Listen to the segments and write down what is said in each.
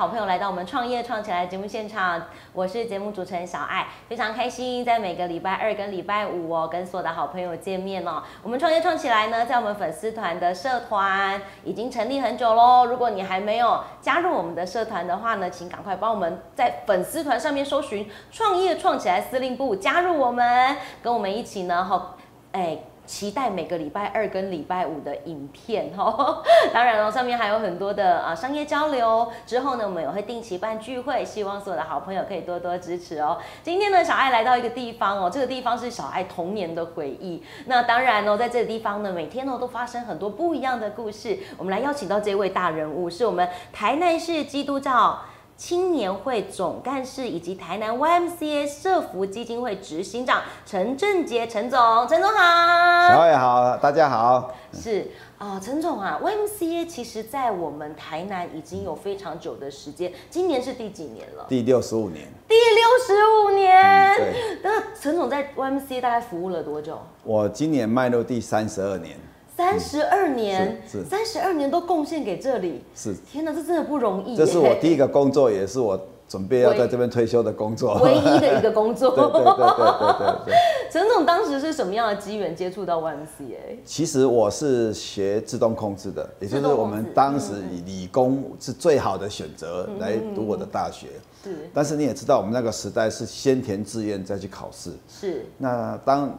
好朋友来到我们创业创起来节目现场，我是节目主持人小爱，非常开心在每个礼拜二跟礼拜五哦，跟所有的好朋友见面哦。我们创业创起来呢，在我们粉丝团的社团已经成立很久喽。如果你还没有加入我们的社团的话呢，请赶快帮我们在粉丝团上面搜寻“创业创起来司令部”，加入我们，跟我们一起呢，哈，哎。期待每个礼拜二跟礼拜五的影片 哦，当然了，上面还有很多的啊商业交流。之后呢，我们也会定期办聚会，希望所有的好朋友可以多多支持哦。今天呢，小爱来到一个地方哦，这个地方是小爱童年的回忆。那当然哦，在这个地方呢，每天呢都发生很多不一样的故事。我们来邀请到这位大人物，是我们台南市基督教。青年会总干事以及台南 YMCA 社福基金会执行长陈正杰陈总，陈总好，小伟好，大家好。是啊，陈总啊，YMCA 其实在我们台南已经有非常久的时间，今年是第几年了？第六十五年。第六十五年。对。那陈总在 YMCA 大概服务了多久？我今年迈入第三十二年。三十二年，三十二年都贡献给这里，是天哪，这真的不容易。这是我第一个工作，也是我准备要在这边退休的工作，唯一的一个工作。对对对对对对。陈总当时是什么样的机缘接触到 YMCA？其实我是学自动控制的，也就是我们当时以理工是最好的选择来读我的大学。是。但是你也知道，我们那个时代是先填志愿再去考试。是。那当。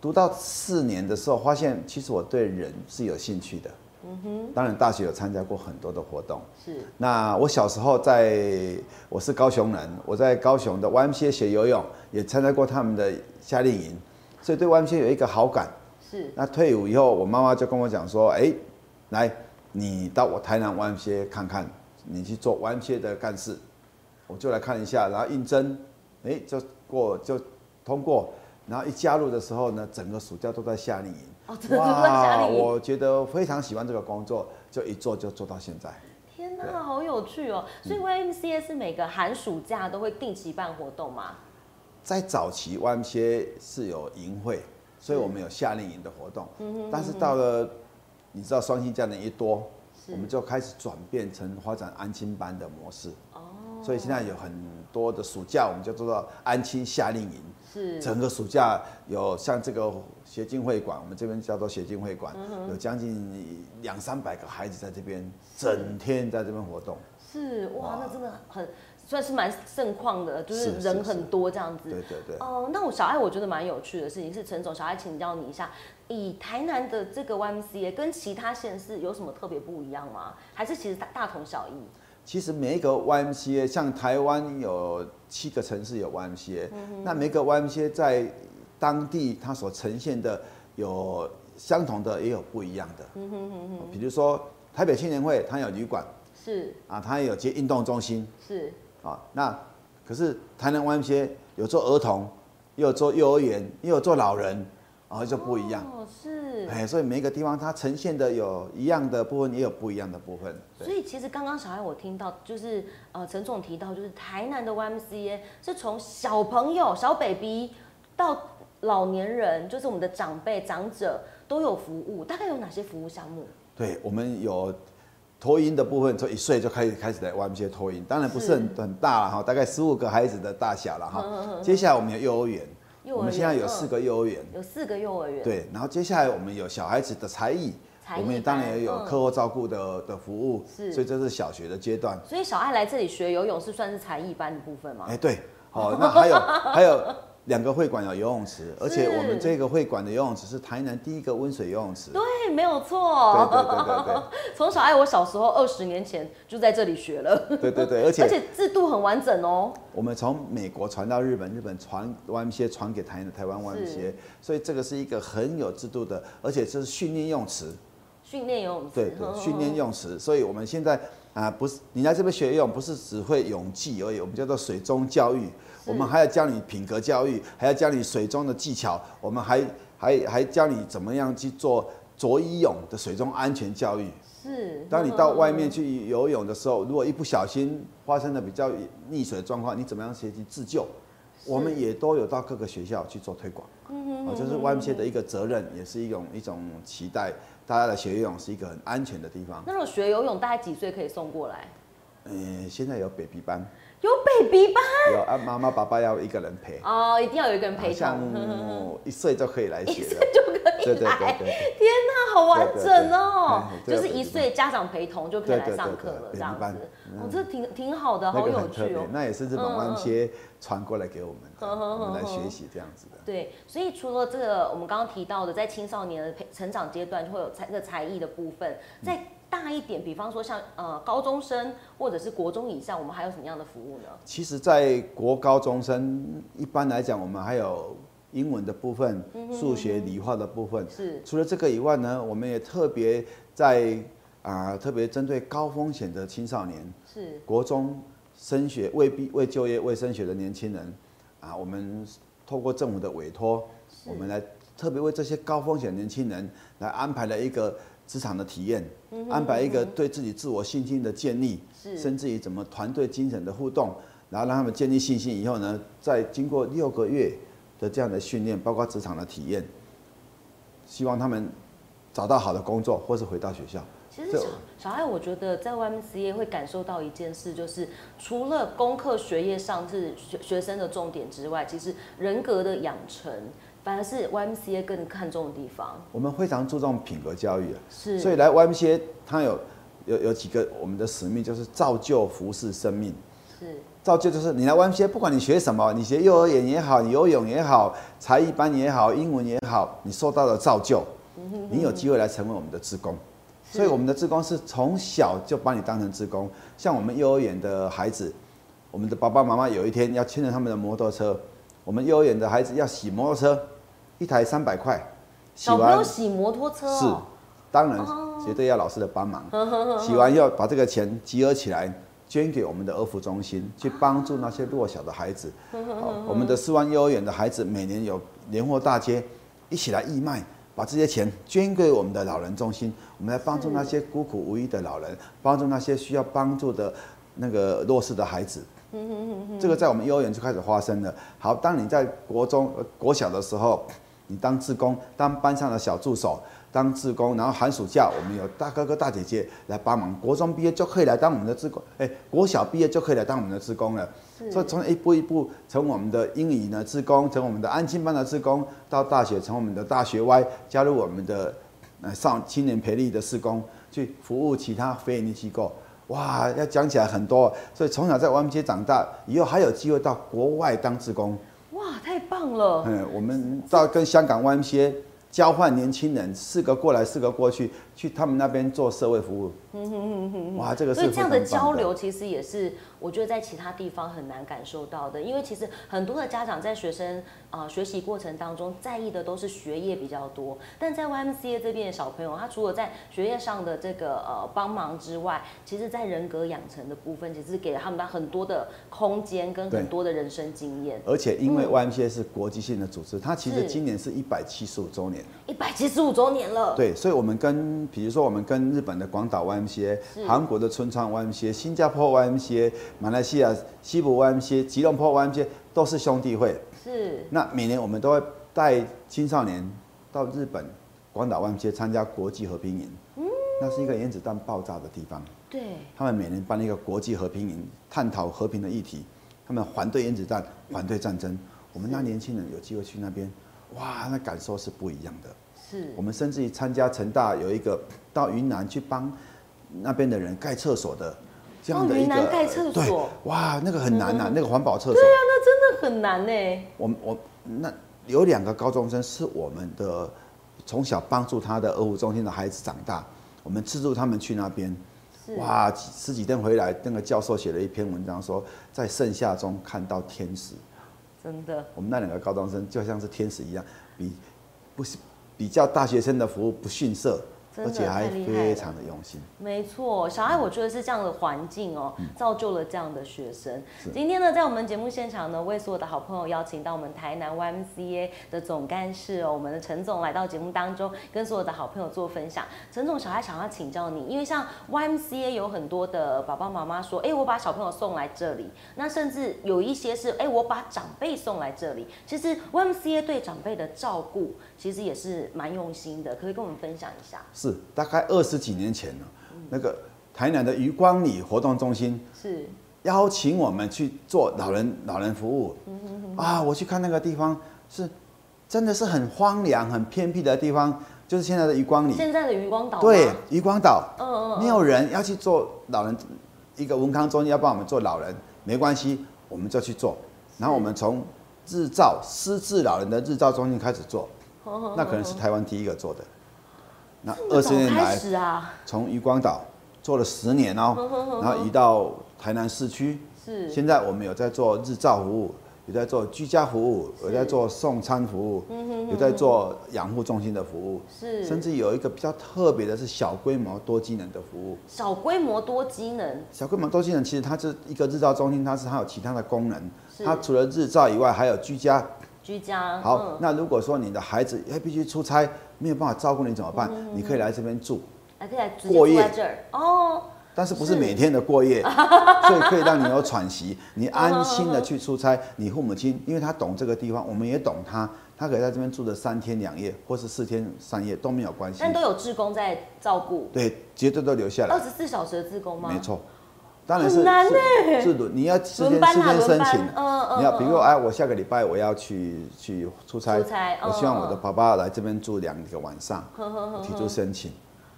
读到四年的时候，发现其实我对人是有兴趣的。嗯哼。当然，大学有参加过很多的活动。是。那我小时候在，我是高雄人，我在高雄的 YMCA 学游泳，也参加过他们的夏令营，所以对 YMCA 有一个好感。是。那退伍以后，我妈妈就跟我讲说：“哎，来，你到我台南 YMCA 看看，你去做 YMCA 的干事。”我就来看一下，然后应征，哎，就过就通过。然后一加入的时候呢，整个暑假都在夏令营。哦，真的都在夏令营。我觉得非常喜欢这个工作，就一做就做到现在。天哪，好有趣哦！所以 YMCA 是每个寒暑假都会定期办活动吗？在早期 YMCA 是有营会，所以我们有夏令营的活动。嗯哼。但是到了，你知道双薪家人一多，我们就开始转变成发展安亲班的模式。哦。所以现在有很多的暑假，我们就做到安亲夏令营。是整个暑假有像这个协进会馆，我们这边叫做协进会馆，有将近两三百个孩子在这边，整天在这边活动。是哇，那真的很算是蛮盛况的，就是人很多这样子。对对对。哦，那我小爱我觉得蛮有趣的事情是，陈总，小爱请教你一下，以台南的这个 YMCA 跟其他县市有什么特别不一样吗？还是其实大大同小异？其实每一个 YMCA，像台湾有七个城市有 YMCA，那每个 YMCA 在当地它所呈现的有相同的，也有不一样的。嗯哼哼哼。比如说台北青年会，它有旅馆，是啊，它也有接运动中心，是啊。那可是台南 YMCA 有做儿童，也有做幼儿园，也有做老人。哦，就不一样，哦，是，哎，所以每一个地方它呈现的有一样的部分，也有不一样的部分。所以其实刚刚小爱我听到，就是呃陈总提到，就是台南的 YMCA 是从小朋友小 baby 到老年人，就是我们的长辈长者都有服务，大概有哪些服务项目？对，我们有托婴的部分，从一岁就开始开始来 YMCA 托婴，当然不是很很大了哈，大概十五个孩子的大小了哈。接下来我们有幼儿园。我们现在有四个幼儿园，有四个幼儿园。对，然后接下来我们有小孩子的才艺，我们也当然也有课后照顾的的服务，是，所以这是小学的阶段。所以小爱来这里学游泳是算是才艺班的部分吗？哎，对，好，那还有还有。两个会馆有游泳池，而且我们这个会馆的游泳池是台南第一个温水游泳池。对，没有错。对对对对对。从小爱，我小时候二十年前就在这里学了。对对对，而且 而且制度很完整哦。我们从美国传到日本，日本传湾一些传给台台湾湾一些，所以这个是一个很有制度的，而且这是训练用词。训练游泳池。对对，训练用词。所以我们现在啊，不是你来这边学游泳，不是只会泳技而已，我们叫做水中教育。我们还要教你品格教育，还要教你水中的技巧，我们还还还教你怎么样去做着衣泳的水中安全教育。是，当你到外面去游泳的时候，如果一不小心发生了比较溺水的状况，你怎么样学习自救？我们也都有到各个学校去做推广。嗯嗯，这是 YMCA 的一个责任，也是一种一种期待，大家来学游泳是一个很安全的地方。那种学游泳大概几岁可以送过来？呃，现在有 baby 班，有 baby 班有啊，妈妈爸爸要一个人陪，哦，一定要有一个人陪像，一岁就可以来学了。就可以对对对来。天哪，好完整哦！就是一岁家长陪同就可以来上课了，这样子。哦，这挺挺好的，好有趣哦，。那也是日本嗯嗯湾些传过来给我们的，嗯嗯我们来嗯学习这样子的。对，所以除了这个我们刚刚提到的，在青少年的培成长阶段就会有才这个才艺的部分，再大一点，比方说像呃高中生或者是国中以上，我们还有什么样的服务呢？其实，在国高中生一般来讲，我们还有英文的部分、数学、理化的部分。是除了这个以外呢，我们也特别在啊、特别针对高风险的青少年、是国中升学未必未就业未升学的年轻人啊，我们透过政府的委托，我们来特别为这些高风险年轻人来安排了一个职场的体验，安排一个对自己自我信心的建立，是甚至于怎么团队精神的互动，然后让他们建立信心以后呢，再经过六个月的这样的训练，包括职场的体验，希望他们找到好的工作，或是回到学校。其实小小爱，我觉得在 YMCA 会感受到一件事，就是除了功课学业上是学学生的重点之外，其实人格的养成反而是 YMCA 更看重的地方。我们非常注重品格教育啊，是，所以来 YMCA 它有有有几个我们的使命，就是造就服侍生命。是造就就是你来 YMCA，不管你学什么，你学幼儿园也好，你游泳也好，才艺班也好，英文也好，你受到了造就，你有机会来成为我们的职工。所以我们的职工是从小就把你当成职工，像我们幼儿园的孩子，我们的爸爸妈妈有一天要牵着他们的摩托车，我们幼儿园的孩子要洗摩托车，一台三百块，洗小朋友完洗摩托车是哦，，当然绝对要老师的帮忙。洗完要把这个钱集合起来，捐给我们的儿福中心，去帮助那些弱小的孩子。好，我们的四湾幼儿园的孩子每年有年货大街，一起来义卖，把这些钱捐给我们的老人中心，我们来帮助那些孤苦无依的老人，帮助那些需要帮助的那个弱势的孩子。这个在我们幼儿园就开始发生了。好，当你在国中、呃国小的时候，你当志工，当班上的小助手，当志工，然后寒暑假我们有大哥哥大姐姐来帮忙。国中毕业就可以来当我们的志工，哎，国小毕业就可以来当我们的志工了。所以从一步一步从我们的英语呢志工，从我们的安亲班的志工，到大学从我们的大学 Y 加入我们的呃上青年培力的志工，去服务其他非营利机构。哇，要讲起来很多，所以从小在 YMCA 长大，以后还有机会到国外当志工。哇，太棒了！嗯，我们到跟香港 YMCA 交换年轻人，四个过来，四个过去，去他们那边做社会服务。哇，这个是所以这样的交流其实也是我觉得在其他地方很难感受到的，因为其实很多的家长在学生啊、呃学习过程当中在意的都是学业比较多，但在 YMCA 这边的小朋友，他除了在学业上的这个呃帮忙之外，其实在人格养成的部分，其实给了他们很多的空间跟很多的人生经验。而且因为嗯 YMCA 是国际性的组织，它其实今年是一百七十五周年。一百七十五周年了，对，所以我们跟比如说我们跟日本的广岛 YMCA、韩国的春川 YMCA、新加坡 YMCA、马来西亚西部 YMCA、吉隆坡 YMCA 都是兄弟会。是那每年我们都会带青少年到日本广岛 YMCA 参加国际和平营。那是一个原子弹爆炸的地方。对，他们每年办一个国际和平营，探讨和平的议题。他们反对原子弹，反对战争。我们那年轻人有机会去那边，哇，那感受是不一样的。是我们甚至于参加成大有一个到云南去帮那边的人盖厕所的这样的一个，哦云南盖厕所对，哇，那个很难呐、嗯那个环保厕所。对啊，那真的很难呢。我我那有两个高中生是我们的从小帮助他的儿福中心的孩子长大，我们资助他们去那边。是哇，十几天回来，那个教授写了一篇文章说，在盛夏中看到天使。真的我们那两个高中生就像是天使一样，比不是比较大学生的服务不逊色，而且还非常的用心。没错，小爱，我觉得是这样的环境哦，造就了这样的学生。今天呢，在我们节目现场呢，为所有的好朋友邀请到我们台南 YMCA 的总干事哦，我们的陈总来到节目当中，跟所有的好朋友做分享。陈总，小爱想要请教你，因为像 YMCA 有很多的爸爸妈妈说，哎，我把小朋友送来这里，那甚至有一些是，哎，我把长辈送来这里。其实 YMCA 对长辈的照顾，其实也是蛮用心的，可以跟我们分享一下。是大概二十几年前了，那个台南的余光里活动中心是邀请我们去做老人老人服务。啊，我去看那个地方是真的是很荒凉、很偏僻的地方，就是现在的余光里。现在的余光岛对，余光岛，嗯嗯嗯没有人要去做老人一个文康中心要帮我们做老人，没关系，我们就去做。然后我们从日照失智老人的日照中心开始做，那可能是台湾第一个做的。那二十年来，从渔光岛做了十年哦，然后移到台南市区。是。现在我们有在做日照服务，有在做居家服务，有在做送餐服务，有在做养护中心的服务，是。甚至有一个比较特别的是小规模多机能的服务。小规模多机能，小规模多机能其实它是一个日照中心，它是它有其他的功能，它除了日照以外，还有居家。居家好，嗯那如果说你的孩子哎必须出差，没有办法照顾你怎么办？你可以来这边住，还可以来过夜这儿哦，但是不是是每天的过夜，所以可以让你有喘息，你安心的去出差。你父母亲，因为他懂这个地方，我们也懂他，他可以在这边住的三天两夜，或是四天三夜都没有关系但。都有志工在照顾，对，绝对都留下来二，十四小时的志工吗？没，错。当然是很难是是轮，你要事先事先申请，你要比如说，嗯。哎，我下个礼拜我要去去出差，我希望嗯我的爸爸来这边住两个晚上，提出申请，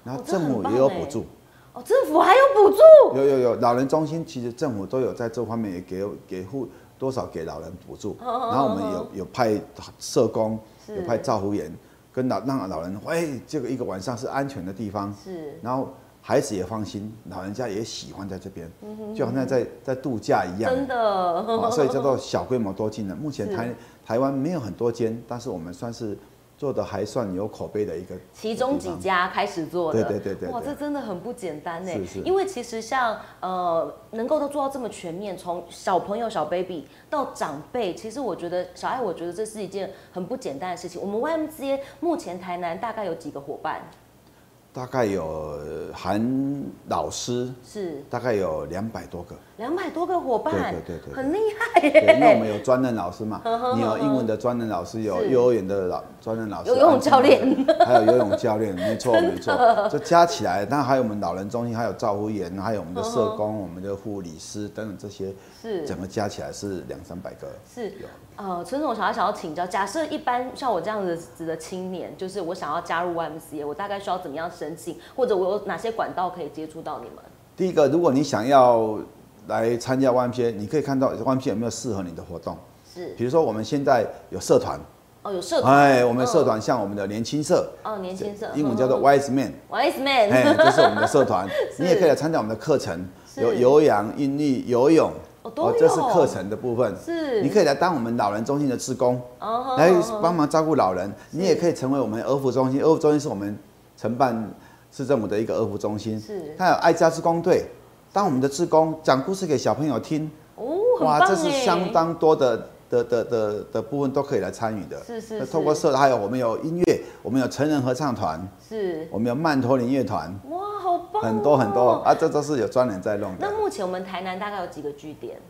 然后政府也有补助。哦，政府还有补助，有有有，老人中心其实政府都有在这方面也给给户多少给老人补助，然后我们有有派社工，有派照护员，跟老让老人哎这个一个晚上是安全的地方，是。然后孩子也放心，老人家也喜欢在这边，就好像在在度假一样，真的，哦 所以叫做小规模多技能。目前台台湾没有很多间，但是我们算是做的还算有口碑的一个其中几家开始做的，对对对对哇，对这真的很不简单呢。因为其实像呃，能够都做到这么全面，从小朋友小 baby 到长辈，其实我觉得小爱，我觉得这是一件很不简单的事情。我们 YMCA 目前台南大概有几个伙伴？大概有呃含老师，是大概有两百多个。两百多个伙伴，对对对对对。很厉害对，因为我耶。们有专任老师嘛，你有英文的专任老师，有幼儿园的老专任老师，有游泳教练，还有游泳教练，没 错没错，就加起来，那还有我们老人中心，还有照护员，还有我们的社工、我们的护理师等等这些，是。整个加起来是两三百个。是。有。呃，陈总，想要想要请教，假设一般像我这样子的青年，就是我想要加入 YMCA，我大概需要怎么样申请，或者我有哪些管道可以接触到你们？第一个，如果你想要来参加 YMCA，你可以看到 YMCA 有没有适合你的活动。是。比如说我们现在有社团，哦，有社团，哎，我们社嗯团像我们的年轻社，哦，年轻社，英文叫做 Wise Man。Wise Man，哎，这是我们的社团，你也可以来参加我们的课程，有有氧、韵律、游泳，哦这是课程的部分。是。你可以来当我们老人中心的职工，哦来帮忙照顾老人。你也可以成为我们儿福中心，儿福中心是我们承办市政府的一个儿福中心，是。它有爱家志工队，当我们的志工讲故事给小朋友听，哦，哇这是哎相当多的。的的的的部分都可以来参与的，是是透过社还有我们有音乐，我们有成人合唱团，是我们有曼陀林乐团，哇，好棒、哦，很多很多。啊，这都是有专人在弄的。那目前我们台南大概有几个据点？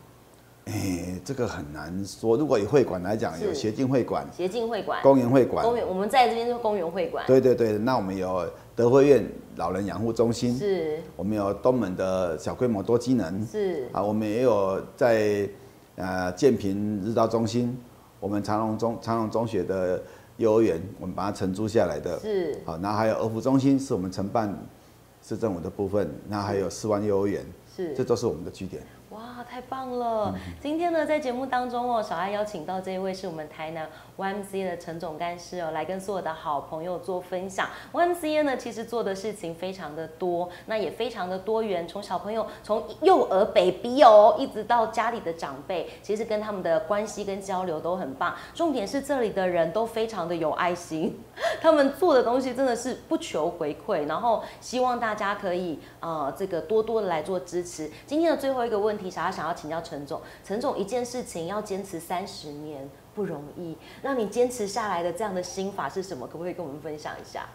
哎，这个很难说。如果以会馆来讲，有协进会馆、协进会馆、公园会馆，公园，我们在这边就是公园会馆，对对对。那我们有德惠院老人养护中心，是。我们有东门的小规模多机能，是。啊，我们也有在呃建平日照中心，我们长隆中长隆中学的幼儿园，我们把它承租下来的，是。好，那还有儿福中心是我们承办市政府的部分，那还有四万幼儿园，是。这都是我们的据点。哇，太棒了！今天呢，在节目当中哦，小爱邀请到这一位是我们台南 YMCA 的陈总干事哦，来跟所有的好朋友做分享。YMCA 呢，其实做的事情非常的多，那也非常的多元，从小朋友从幼儿 baby 哦，一直到家里的长辈，其实跟他们的关系跟交流都很棒。重点是这里的人都非常的有爱心，他们做的东西真的是不求回馈，然后希望大家可以呃这个多多的来做支持。今天的最后一个问题，小要想要请教陈总，陈总一件事情要坚持三十年不容易，那你坚持下来的这样的心法是什么？可不可以跟我们分享一下？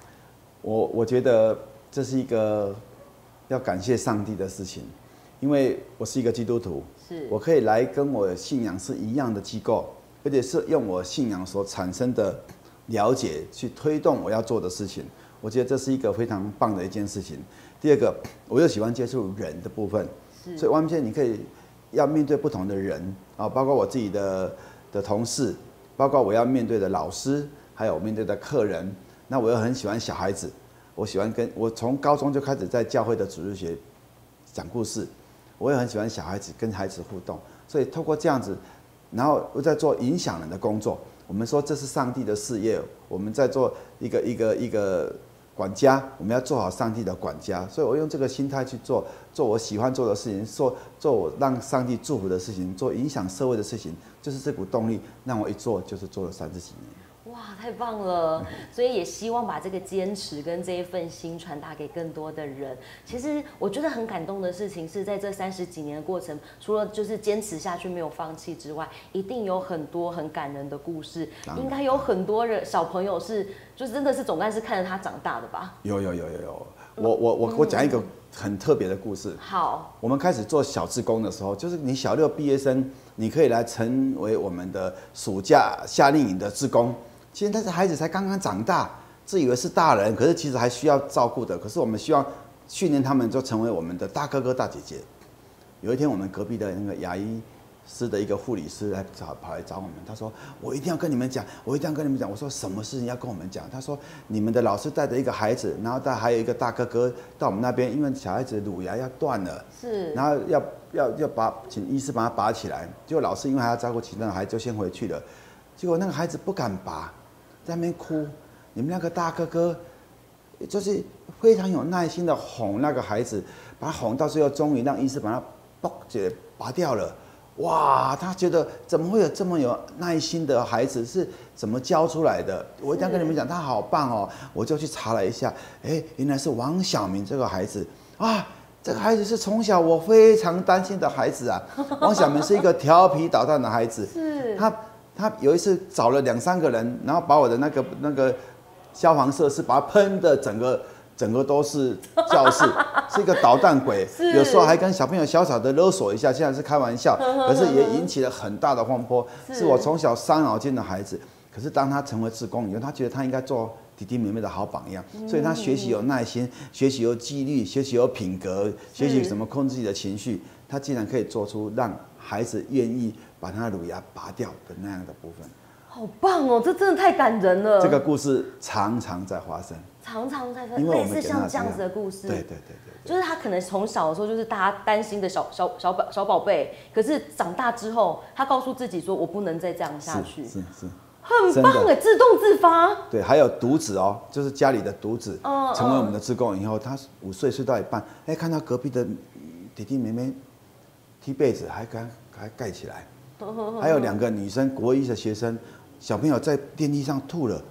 我我觉得这是一个要感谢上帝的事情，因为我是一个基督徒，是我可以来跟我的信仰是一样的机构，而且是用我信仰所产生的了解去推动我要做的事情。我觉得这是一个非常棒的一件事情。第二个，我又喜欢接触人的部分，所以 YMCA 你可以要面对不同的人啊，包括我自己的的同事，包括我要面对的老师，还有我面对的客人。那我又很喜欢小孩子，我喜欢跟我从高中就开始在教会的主日学讲故事，我也很喜欢小孩子跟孩子互动，所以透过这样子，然后我在做影响人的工作。我们说这是上帝的事业，我们在做一个一个一个管家，我们要做好上帝的管家。所以我用这个心态去做做我喜欢做的事情，做做我让上帝祝福的事情，做影响社会的事情，就是这股动力让我一做就是做了三十几年。哇，太棒了！所以也希望把这个坚持跟这一份心传达给更多的人。其实我觉得很感动的事情是在这三十几年的过程，除了就是坚持下去没有放弃之外，一定有很多很感人的故事。应该有很多人小朋友是，就真的是总干事看着他长大的吧？有有有有有，我我我我讲一个很特别的故事。好，我们开始做小志工的时候，就是你小六毕业生，你可以来成为我们的暑假夏令营的志工。现在这孩子才刚刚长大，自以为是大人，可是其实还需要照顾的。可是我们希望训练他们，就成为我们的大哥哥、大姐姐。有一天，我们隔壁的那个牙医师的一个护理师来找，跑来找我们，他说：“我一定要跟你们讲，我一定要跟你们讲。”我说：“什么事情要跟我们讲？”他说：“你们的老师带着一个孩子，然后带还有一个大哥哥到我们那边，因为小孩子乳牙要断了，是，然后要要要把请医师把他拔起来。结果老师因为还要照顾其他的孩子，就先回去了。结果那个孩子不敢拔。”在那边哭，你们那个大哥哥，就是非常有耐心的哄那个孩子，把他哄到最后，终于让医生把他抱起来拔掉了。哇，他觉得怎么会有这么有耐心的孩子？是怎么教出来的？我一定要跟你们讲，他好棒哦！我就去查了一下，哎，原来是王小明这个孩子啊，这个孩子是从小我非常担心的孩子啊。王小明是一个调皮捣蛋的孩子，是他。他有一次找了两三个人，然后把我的那个那个消防设施把它喷的整个整个都是教室，是一个捣蛋鬼。有时候还跟小朋友小小的勒索一下，现在是开玩笑，可是也引起了很大的风波。是我从小伤脑筋的孩子，可是当他成为职工以后，他觉得他应该做弟弟妹妹的好榜样，所以他学习有耐心，学习有纪律，学习有品格，学习怎么控制自己的情绪。他竟然可以做出让孩子愿意。把他的乳牙拔掉的那样的部分，好棒哦！这真的太感人了。这个故事常常在发生，常常在发生，类似像这样子的故事。对对对对，就是他可能从小的时候就是大家担心的小小小宝小宝贝，可是长大之后，他告诉自己说：“我不能再这样下去。”是是，很棒哎，自动自发。对，还有独子哦，就是家里的独子，成为我们的职工以后，他五岁睡到一半，哎，看到隔壁的弟弟妹妹踢被子，还敢还盖起来。还有两个女生，国一的学生，小朋友在电梯上吐了，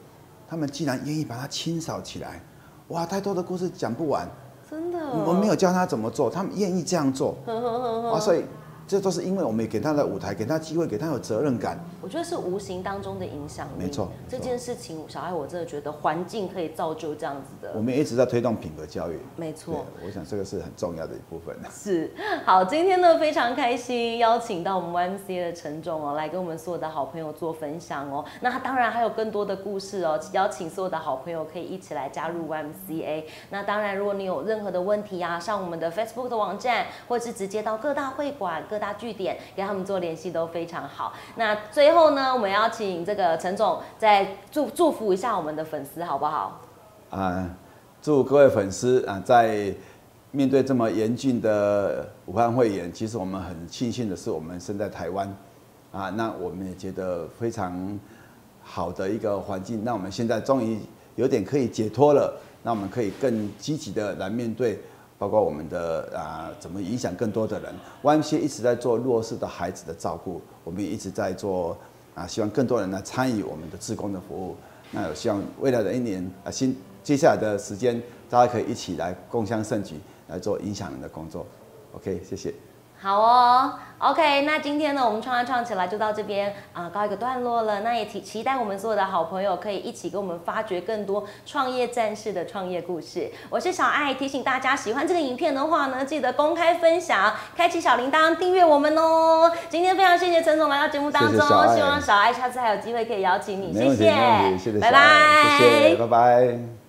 他们竟然愿意把它清扫起来，哇，太多的故事讲不完，真的，我没有教他怎么做，他们愿意这样做，哇，所以。这都是因为我们给他的舞台，给他机会，给他有责任感。我觉得是无形当中的影响力。没错，这件事情，小爱我真的觉得环境可以造就这样子的。我们一直在推动品格教育。没错，我想这个是很重要的一部分。是，好，今天呢非常开心，邀请到我们 YMCA 的陈总哦，来跟我们所有的好朋友做分享哦。那他当然还有更多的故事哦，邀请所有的好朋友可以一起来加入 YMCA。那当然，如果你有任何的问题啊，上我们的 Facebook 的网站，或是直接到各大会馆、各各大据点。跟他们做联系都非常好。那最后呢，我们要请这个陈总再祝祝福一下我们的粉丝，好不好？啊，祝各位粉丝啊，在面对这么严峻的武汉肺炎，其实我们很庆幸的是，我们生在台湾啊，那我们也觉得非常好的一个环境。那我们现在终于有点可以解脱了，那我们可以更积极的来面对。包括我们的啊，怎么影响更多的人？YMC 一直在做弱势的孩子的照顾，我们也一直在做啊，希望更多人来参与我们的志工的服务。那有希望未来的一年啊，新接下来的时间，大家可以一起来共襄盛举，来做影响人的工作。OK，谢谢。好哦，OK，那今天呢，我们创业创起来就到这边啊，告一个段落了。那也期期待我们所有的好朋友可以一起跟我们发掘更多创业战士的创业故事。我是小爱，提醒大家喜欢这个影片的话呢，记得公开分享，开启小铃铛，订阅我们哦。今天非常谢谢陈总来到节目当中，希望小爱下次还有机会可以邀请你，谢谢，拜拜，谢谢，拜拜。